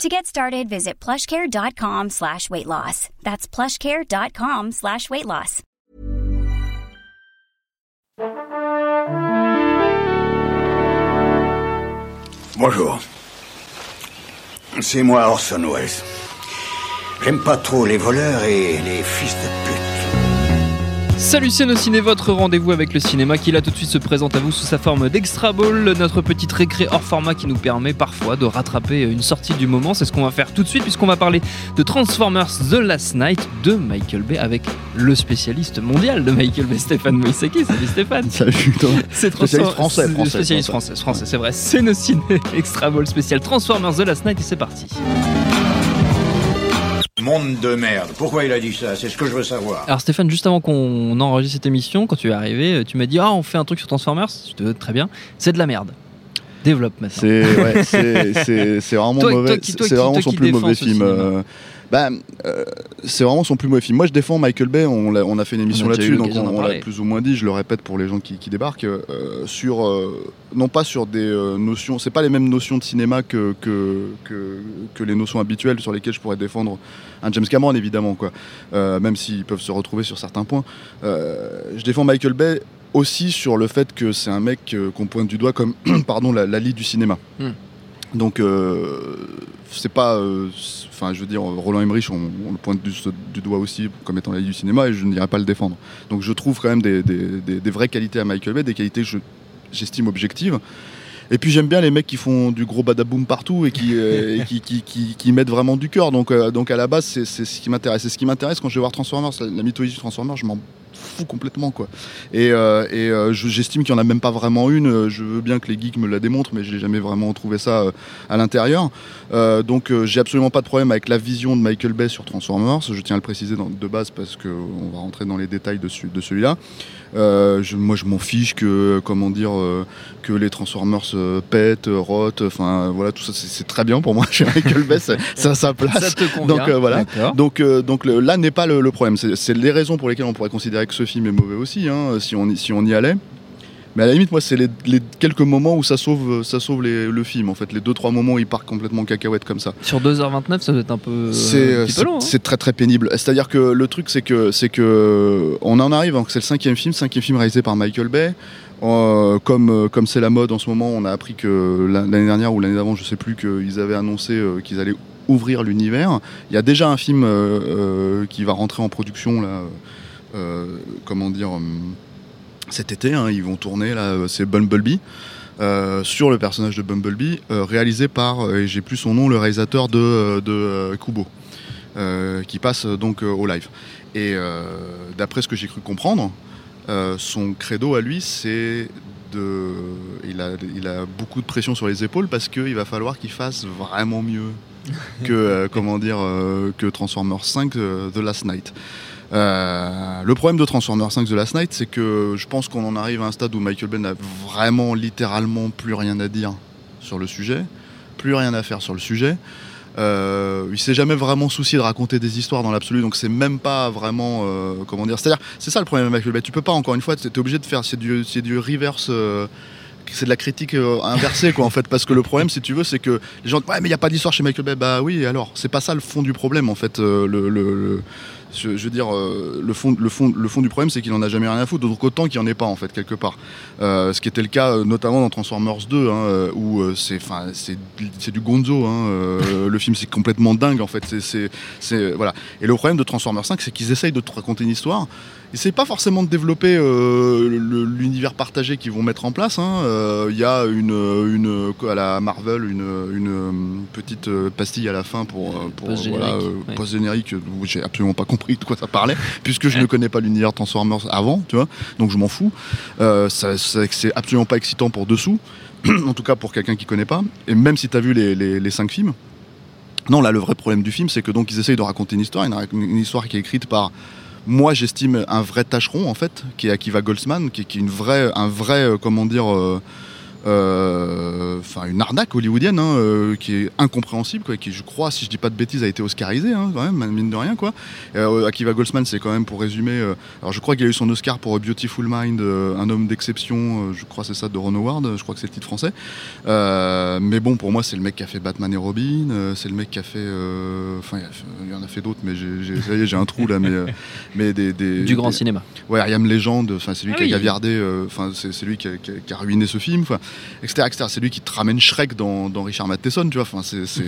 To get started, visit plushcare.com slash weight loss. That's plushcare.com slash weight loss. Bonjour. C'est moi Orson Welles. J'aime pas trop les voleurs et les fils de pute. Salut Ciné, votre rendez-vous avec le cinéma qui là tout de suite se présente à vous sous sa forme d'Extra Ball, notre petite récré hors format qui nous permet parfois de rattraper une sortie du moment. C'est ce qu'on va faire tout de suite puisqu'on va parler de Transformers The Last Night de Michael Bay avec le spécialiste mondial de Michael Bay, Stéphane Moïsaki. Salut Stéphane. Salut toi. C'est Spécialiste français, français, Spécialiste français, français, c'est vrai. C'est Ciné, Extra Ball spécial Transformers The Last Night et c'est parti. Monde de merde. Pourquoi il a dit ça? C'est ce que je veux savoir. Alors Stéphane, juste avant qu'on enregistre cette émission, quand tu es arrivé, tu m'as dit ah on fait un truc sur Transformers. Je te très bien. C'est de la merde. Développe maintenant. C'est ouais, vraiment Toi- mauvais. C'est vraiment toi son plus mauvais film. Bah, euh, c'est vraiment son plus mauvais film. Moi, je défends Michael Bay. On, a fait une émission là-dessus, donc on, l'a plus ou moins dit. Je le répète pour les gens qui, qui débarquent euh, sur euh, non pas sur des euh, notions. C'est pas les mêmes notions de cinéma que, que que que les notions habituelles sur lesquelles je pourrais défendre un James Cameron, évidemment, quoi. Même s'ils peuvent se retrouver sur certains points. Je défends Michael Bay aussi sur le fait que c'est un mec qu'on pointe du doigt comme pardon la, la lie du cinéma. Hmm. Donc euh, c'est pas, euh, enfin je veux dire Roland Emmerich on, le pointe du, doigt aussi comme étant la lie du cinéma et je n'irai pas le défendre. Donc je trouve quand même des, des- des- vraies qualités à Michael Bay, des qualités que je- j'estime objectives. Et puis j'aime bien les mecs qui font du gros badaboum partout et qui, euh, et qui, qui, qui- qui mettent vraiment du cœur. Donc, donc à la base, c'est ce qui m'intéresse. C'est ce qui m'intéresse quand je vais voir Transformers, la mythologie de Transformers, je m'en fous complètement. quoi. Et, euh, et euh, je- j'estime qu'il n'y en a même pas vraiment une. Je veux bien que les geeks me la démontrent, mais je n'ai jamais vraiment trouvé ça euh, à l'intérieur. Donc j'ai absolument pas de problème avec la vision de Michael Bay sur Transformers. Je tiens à le préciser dans- de base parce qu'on va rentrer dans les détails de, de celui-là. Euh, je- moi je m'en fiche que comment dire euh, que les Transformers euh, pètent, rotent, enfin voilà tout ça c'est- très bien pour moi chez Michael Bay, c'est à sa place. Ça te convient. Donc, voilà. Donc, donc le- là n'est pas le, le problème. C'est les raisons pour lesquelles on pourrait considérer que ce film est mauvais aussi, hein, si, on y, si on y allait. Mais à la limite, moi, c'est les, les quelques moments où ça sauve, ça sauve les- le film. En fait, les deux trois moments où il part complètement en cacahuète comme ça. Sur 2h29, ça doit être un peu, C'est c'est- long. hein. c'est très très pénible. C'est-à-dire que le truc, c'est que c'est que on en arrive. hein, C'est le cinquième film, cinquième film réalisé par Michael Bay. Euh, comme euh, comme c'est la mode en ce moment, on a appris que la- l'année dernière ou l'année d'avant, je sais plus, qu'ils avaient annoncé euh, qu'ils allaient ouvrir l'univers. Il y a déjà un film euh, euh, qui va rentrer en production là. Euh, comment dire euh, cet été, hein, ils vont tourner là, c'est Bumblebee. euh, sur le personnage de Bumblebee, réalisé par, et j'ai plus son nom, le réalisateur de, Kubo, qui passe donc au live. Et d'après ce que j'ai cru comprendre, son credo à lui, c'est de. Il a beaucoup de pression sur les épaules parce qu'il va falloir qu'il fasse vraiment mieux que, euh, comment dire, euh, que Transformers 5 euh, The Last Night. Le problème de Transformers 5 The Last Night, c'est que je pense qu'on en arrive à un stade où Michael Bay n'a vraiment, littéralement, plus rien à dire sur le sujet, plus rien à faire sur le sujet. Euh, il s'est jamais vraiment soucié de raconter des histoires dans l'absolu, donc c'est même pas vraiment comment dire. C'est-à-dire, c'est ça le problème avec Michael Bay. Tu peux pas encore une fois, t'es obligé de faire, c'est du, du reverse. C'est de la critique euh, inversée quoi en fait. Parce que le problème si tu veux c'est que les gens ouais mais il y a pas d'histoire chez Michael Bay. Bah oui alors c'est pas ça le fond du problème en fait euh, le, je, veux dire euh, le fond le fond le fond du problème c'est qu'il en a jamais rien à foutre. Donc autant qu'il y en ait pas en fait quelque part. Ce qui était le cas notamment dans Transformers 2 hein, où c'est enfin c'est du gonzo hein, le film c'est complètement dingue en fait. C'est voilà. Et le problème de Transformers 5 c'est qu'ils essayent de te raconter une histoire ils essayent pas forcément de développer euh, l'univers partagé qu'ils vont mettre en place. hein. Euh, Il y a une, une, à la Marvel une, une euh, petite pastille à la fin pour, pour Post-générique, voilà, ouais. post-générique où j'ai absolument pas compris de quoi ça parlait puisque je ne connais pas l'univers Transformers avant, tu vois. Donc je m'en fous. Euh, ça- ça- c'est absolument pas excitant pour dessous. en tout cas pour quelqu'un qui connaît pas. Et même si tu as vu les, les, les cinq films. Non, là, le vrai problème du film, c'est que donc ils essayent de raconter une histoire, une, une histoire qui est écrite par moi j'estime un vrai tâcheron en fait, qui est Akiva Goldsman, qui, est une vraie, un vrai, euh, comment dire, euh, euh, enfin une arnaque hollywoodienne hein, euh, qui est incompréhensible, quoi, qui je crois, si je dis pas de bêtises, a été oscarisé hein, quand même, mine de rien quoi. Euh, Akiva Goldsman, c'est quand même pour résumer, euh, alors je crois qu'il a eu son Oscar pour Beautiful Mind, euh, un homme d'exception, euh, je crois c'est ça de Ron Howard, je crois que c'est le titre français. Euh, mais bon, pour moi, c'est le mec qui a fait Batman et Robin, euh, c'est le mec qui a fait, enfin il y a- il y en a fait d'autres, mais j'ai, j'ai- ça y est, j'ai un trou là, mais euh, mais des, des- Du grand des- cinéma. Ouais, Ariam Légende, enfin c'est lui Ah qui a oui. gaviardé, euh, enfin c'est, c'est lui qui a, qui a- qui a ruiné ce film, enfin, etc., etc. C'est lui qui te ramène Shrek dans, Richard Matheson, tu vois. Enfin c'est, c'est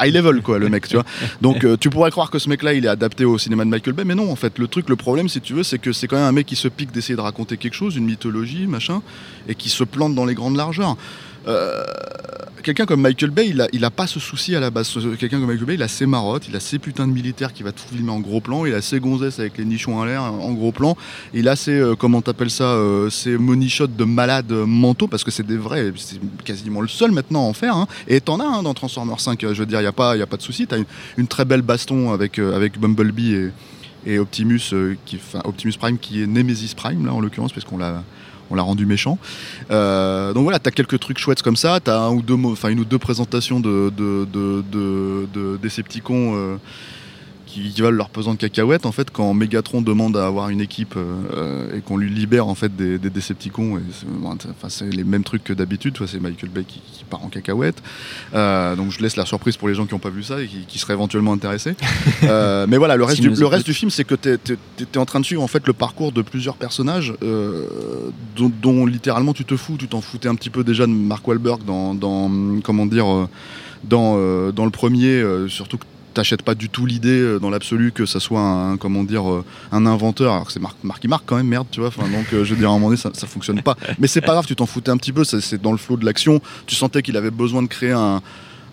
high level quoi, le mec, tu vois. Donc euh, tu pourrais croire que ce mec-là, il est adapté au cinéma de Michael Bay, mais non, en fait, le truc, le problème, si tu veux, c'est que c'est quand même un mec qui se pique d'essayer de raconter quelque chose, une mythologie, machin, et qui se plante dans les grandes largeurs. Euh, quelqu'un comme Michael Bay, il a, pas ce souci à la base. Quelqu'un comme Michael Bay, il a ses marottes, il a ses putains de militaires qui va tout filmer en gros plan, il a ses gonzesses avec les nichons à l'air en gros plan, il a ses, euh, comment t'appelles ça, euh, ses money shots de malades euh, mentaux, parce que c'est des vrais, c'est quasiment le seul maintenant à en faire. hein. Et t'en as hein, dans Transformers 5, euh, je veux dire, il n'y a, pas- y a pas de souci. T'as une, très belle baston avec, avec Bumblebee et, et Optimus, qui, Optimus Prime qui est Nemesis Prime, là en l'occurrence, parce qu'on l'a on l'a rendu méchant. Euh, donc voilà, t'as quelques trucs chouettes comme ça, t'as un ou deux, enfin une ou deux présentations de, de, de, de, qui, qui valent leur pesant de cacahuètes en fait quand Megatron demande à avoir une équipe euh, et qu'on lui libère en fait des, des Decepticons. Et c'est, bon, c'est- enfin, c'est les mêmes trucs que d'habitude, c'est Michael Bay qui, qui part en cacahuète. Euh, donc je laisse la surprise pour les gens qui n'ont pas vu ça et qui, qui seraient éventuellement intéressés. Euh, mais voilà, le reste, du, le reste du film, c'est que t'es es, en train de suivre en fait le parcours de plusieurs personnages euh, dont, dont littéralement tu te fous. Tu t'en foutais un petit peu déjà de Mark Wahlberg dans, dans comment dire, dans, euh, dans le premier, euh, surtout que t'achètes pas du tout l'idée euh, dans l'absolu que ça soit un comment dire euh, un inventeur. Alors que c'est Marc Marky Mark quand même merde tu vois. Donc euh, je veux dire à un moment donné ça, ça fonctionne pas. Mais c'est pas grave tu t'en foutais un petit peu c'est dans le flot de l'action. Tu sentais qu'il avait besoin de créer un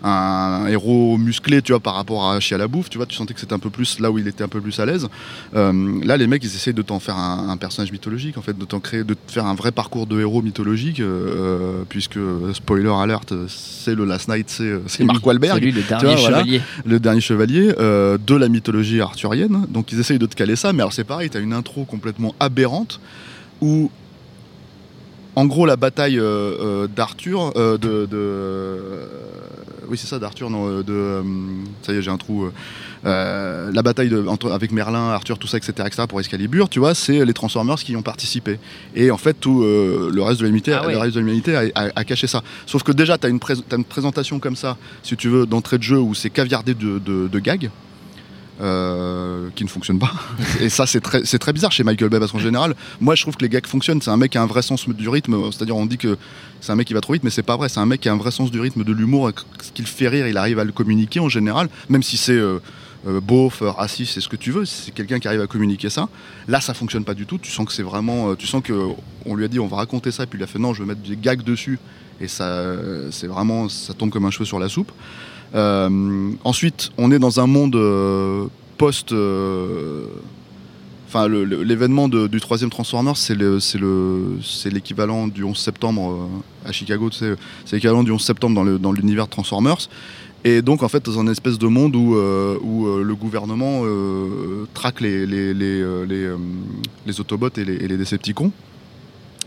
un héros musclé, tu vois, par rapport à Chia la bouffe, tu vois, tu sentais que c'était un peu plus là où il était un peu plus à l'aise. Euh, là, les mecs, ils essayent de t'en faire un, un personnage mythologique, en fait, de t'en créer, de te faire un vrai parcours de héros mythologique, euh, puisque euh, spoiler alert, c'est le Last Night, c'est Mark Wahlberg lui, le dernier vois, voilà. chevalier. le dernier chevalier euh, de la mythologie arthurienne. Donc ils essayent de te caler ça, mais alors c'est pareil, tu as une intro complètement aberrante où, en gros, la bataille euh, euh, d'Arthur, euh, de, de- oui c'est ça, d'Arthur, non, euh, de, euh, ça y est, j'ai un trou. euh, la bataille de- entre, avec Merlin, Arthur, tout ça, etc., etc., pour Excalibur, tu vois, c'est les Transformers qui y ont participé. Et en fait, tout le reste de l'humanité, Ah ouais. le reste de l'humanité a, a- a caché ça. Sauf que déjà, tu as, une présentation comme ça, si tu veux, d'entrée de jeu où c'est caviardé de, de, de gags. Euh, qui ne fonctionnent pas. Et ça, c'est très, bizarre chez Michael Bay, parce qu'en général, moi, je trouve que les gags fonctionnent. C'est un mec qui a un vrai sens du rythme. C'est-à-dire, on dit que c'est un mec qui va trop vite, mais c'est pas vrai. C'est un mec qui a un vrai sens du rythme, de l'humour. Ce qui le fait rire, il arrive à le communiquer en général, même si c'est euh, euh, beauf, euh, raciste, c'est ce que tu veux. C'est quelqu'un qui arrive à communiquer ça. Là, ça fonctionne pas du tout. Tu sens que c'est vraiment. euh, tu sens que on lui a dit, on va raconter ça, puis il a fait non, je vais mettre des gags dessus. Et ça, euh, c'est vraiment, ça tombe comme un cheveu sur la soupe. Ensuite, on est dans un monde post. Enfin, l'événement du troisième Transformers, c'est le- c'est le- c'est l'équivalent du 11 septembre à Chicago. C'est l'équivalent du 11 septembre dans dans l'univers de Transformers. Et donc, en fait, dans un espèce de monde où, euh, où euh, le gouvernement euh, traque les, les, les, les, Autobots et les, et les Decepticons.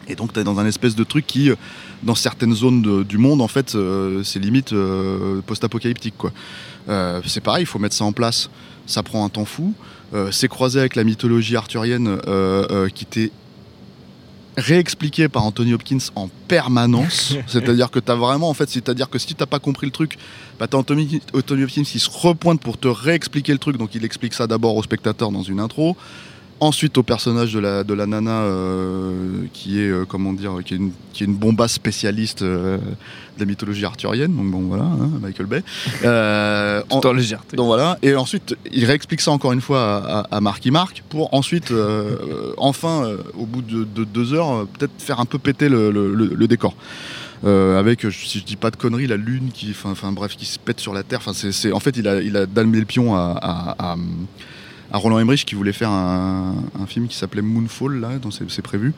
Et donc, tu es dans un espèce de truc qui, dans certaines zones du monde, en fait, c'est limite post-apocalyptique. c'est pareil, il faut mettre ça en place. Ça prend un temps fou. C'est croisé avec la mythologie arthurienne qui t'est réexpliqué par Anthony Hopkins en permanence. C'est-à-dire que tu as vraiment, en fait, c'est-à-dire que si tu pas compris le truc, bah, tu Anthony, Anthony Hopkins qui se repointe pour te réexpliquer le truc. Donc il explique ça d'abord au spectateur dans une intro. Ensuite au personnage de la, de la nana euh, qui est euh, comment dire qui est une, qui est une bombasse spécialiste euh, de la mythologie arthurienne donc bon voilà hein, Michael Bay en- Tout en légèreté. donc voilà, et ensuite il réexplique ça encore une fois à, à, à Marky Mark pour ensuite, enfin, au bout de, de deux heures, peut-être faire un peu péter le, le- le- le décor. Euh, avec, si je dis pas de conneries, la lune qui, enfin, bref, qui se pète sur la terre. Enfin, c'est, c'est- en fait, il a, il a dalmé le pion à, à, à, à Roland Emmerich qui voulait faire un, un film qui s'appelait Moonfall, là, dans ses- c'est prévu.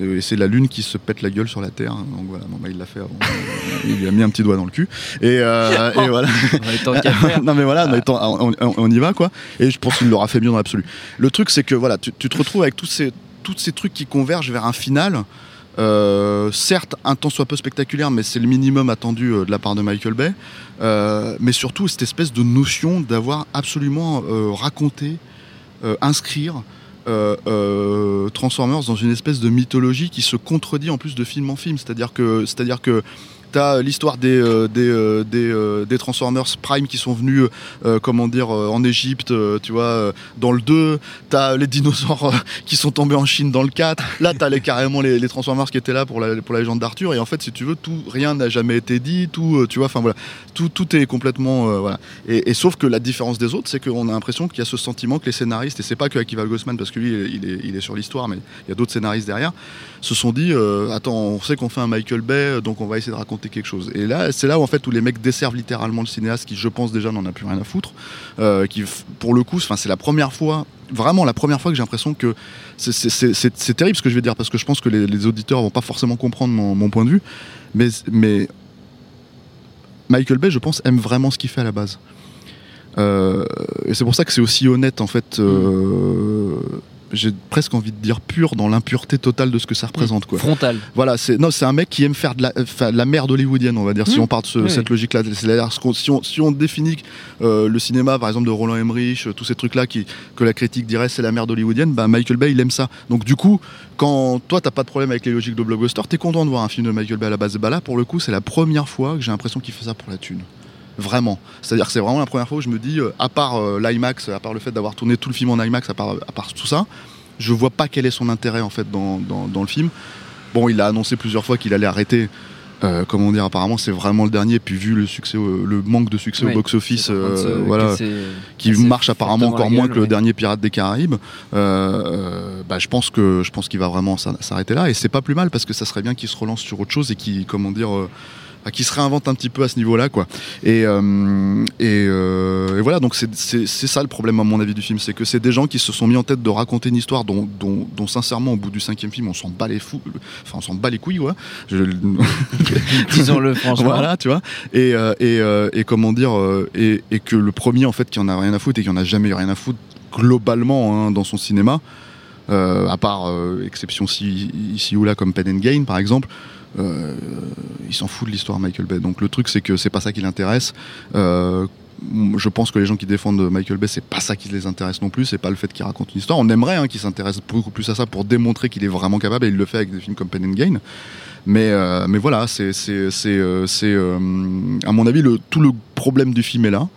Et c'est la lune qui se pète la gueule sur la Terre. Donc voilà, bon, bah, il l'a fait. avant. il lui a mis un petit doigt dans le cul. Et, euh, et voilà. Non mais voilà, mais on y va quoi. Et je pense qu'il l'aura fait bien dans l'absolu. Le truc c'est que voilà, tu, tu te retrouves avec tous ces, tous ces trucs qui convergent vers un final. Euh, certes, un temps soit peu spectaculaire, mais c'est le minimum attendu euh, de la part de Michael Bay. Euh, mais surtout, cette espèce de notion d'avoir absolument raconté, inscrire Transformers dans une espèce de mythologie qui se contredit en plus de film en film. C'est-à-dire que, c'est-à-dire que T'as l'histoire des, euh, des, euh, des, euh, des Transformers Prime qui sont venus, euh, comment dire, euh, en Égypte, euh, tu vois, euh, dans le 2. T'as les dinosaures euh, qui sont tombés en Chine dans le 4. Là, t'as les, carrément les, les Transformers qui étaient là pour la, pour la légende d'Arthur. Et en fait, si tu veux, tout, rien n'a jamais été dit. Tout, euh, tu vois, enfin voilà, tout, tout est complètement, euh, voilà. Et, sauf que la différence des autres, c'est qu'on a l'impression qu'il y a ce sentiment que les scénaristes, et c'est pas que Akiva Goldsman, parce que lui, il est, il est sur l'histoire, mais il y a d'autres scénaristes derrière, se sont dit, euh, attends, on sait qu'on fait un Michael Bay, donc on va essayer de raconter quelque chose. Et là, c'est là où en fait où les mecs desservent littéralement le cinéaste, qui je pense déjà n'en a plus rien à foutre, euh, qui pour le coup, c'est la première fois, vraiment la première fois que j'ai l'impression que c'est- terrible ce que je vais dire, parce que je pense que les, auditeurs vont pas forcément comprendre mon, mon point de vue, mais, mais Michael Bay, je pense, aime vraiment ce qu'il fait à la base. Euh, et c'est pour ça que c'est aussi honnête en fait. euh, J'ai presque envie de dire pur dans l'impureté totale de ce que ça représente quoi. Frontal. Voilà, c'est non, c'est un mec qui aime faire de la, de la merde hollywoodienne, on va dire, si Mmh. on part de ce- Oui. cette logique-là. On, si on définit euh, le cinéma, par exemple, de Roland Emmerich, euh, tous ces trucs-là qui, que la critique dirait c'est la merde hollywoodienne, bah, Michael Bay, il aime ça. Donc, du coup, quand toi, t'as pas de problème avec les logiques de blockbuster, t'es content de voir un film de Michael Bay à la base. Bah là, pour le coup, c'est la première fois que j'ai l'impression qu'il fait ça pour la thune. Vraiment. C'est-à-dire que c'est vraiment la première fois où je me dis, euh, à part euh, l'IMAX, à part le fait d'avoir tourné tout le film en IMAX, à part, à part tout ça, je vois pas quel est son intérêt en fait dans, dans, dans le film. Bon, il a annoncé plusieurs fois qu'il allait arrêter. Euh, comment dire, apparemment c'est vraiment le dernier. Puis vu le succès, au- le manque de succès au box-office, euh, voilà, qui marche apparemment encore moins que le dernier Pirate des Caraïbes. bah, je pense que je pense qu'il va vraiment s'ar- s'arrêter là. Et c'est pas plus mal parce que ça serait bien qu'il se relance sur autre chose et qu'il comment dire. Qui se réinvente un petit peu à ce niveau-là, quoi. Et, euh, et, euh, et voilà, donc c'est- ça le problème à mon avis du film, c'est que c'est des gens qui se sont mis en tête de raconter une histoire dont, dont, dont, sincèrement au bout du cinquième film on s'en bat les fous, enfin on s'en bat les couilles, ouais. Je- Disons-le franchement. voilà, tu vois. Et, euh, et, et comment dire, et, que le premier, en fait, qui en a rien à foutre et qui en a jamais eu rien à foutre globalement hein, dans son cinéma, à part euh, exception ici, ici ou là comme Pen and Gain par exemple, euh, il s'en fout de l'histoire Michael Bay. Donc le truc, c'est que c'est pas ça qui l'intéresse. Euh, je pense que les gens qui défendent Michael Bay, c'est pas ça qui les intéresse non plus, c'est pas le fait qu'il raconte une histoire. On aimerait hein, qu'il s'intéresse beaucoup plus à ça pour démontrer qu'il est vraiment capable, et il le fait avec des films comme Pen and Gain. Mais, euh, mais voilà, euh, c'est, euh, à mon avis, le, tout le problème du film est là.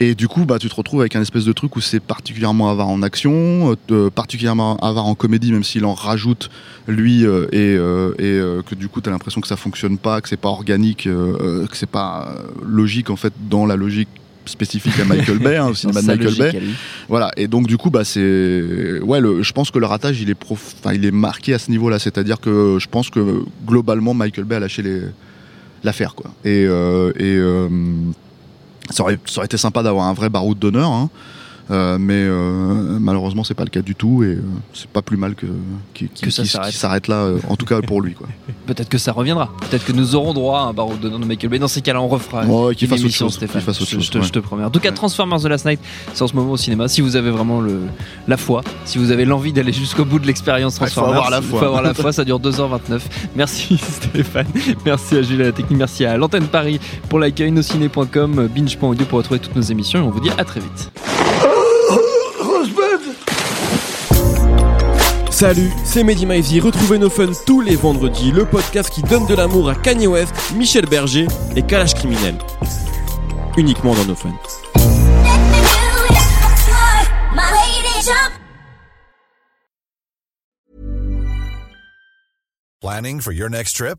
Et du coup, bah, tu te retrouves avec un espèce de truc où c'est particulièrement avare en action, euh, particulièrement avare en comédie, même s'il en rajoute lui, euh, et, euh, et euh, que du coup, tu as l'impression que ça fonctionne pas, que c'est pas organique, euh, euh, que c'est pas euh, logique en fait dans la logique spécifique à Michael Bay, hein, au cinéma de Michael Bay. Voilà, et donc du coup, bah, c'est. Ouais, le- je pense que le ratage, il est, prof... enfin, il est marqué à ce niveau-là. C'est-à-dire que je pense que globalement, Michael Bay a lâché les... l'affaire. Quoi. Et, euh, et euh, ça, aurait, ça aurait été sympa d'avoir un vrai baroud d'honneur, hein. Euh, mais euh, malheureusement, c'est pas le cas du tout. Et euh, c'est pas plus mal que, Que ça s'arrête. là, euh, en tout cas pour lui. Quoi. Peut-être que ça reviendra. Peut-être que nous aurons droit à un barreau de de Michael Bay. Dans ces cas-là, on refera Ouais, qu'il une fasse émission, chose. Stéphane. fasse chose, je te, ouais. je te promets. En tout cas. Transformers The Last Night, c'est en ce moment au cinéma. Si vous avez vraiment le, la foi, si vous avez l'envie d'aller jusqu'au bout de l'expérience Ouais, faut Transformers, avoir la il foi. faut avoir la foi. Ça dure 2h29. Merci Stéphane. Merci à Jules à la technique. Merci à l'antenne Paris pour l'accueil. Nociné.com, binge.audio pour retrouver toutes nos émissions. Et on vous dit à très vite. Salut, c'est Mehdi Maizy. Retrouvez nos fun tous les vendredis, le podcast qui donne de l'amour à Kanye West, Michel Berger et Kalash Criminel. Uniquement dans nos fun. Planning for your next trip?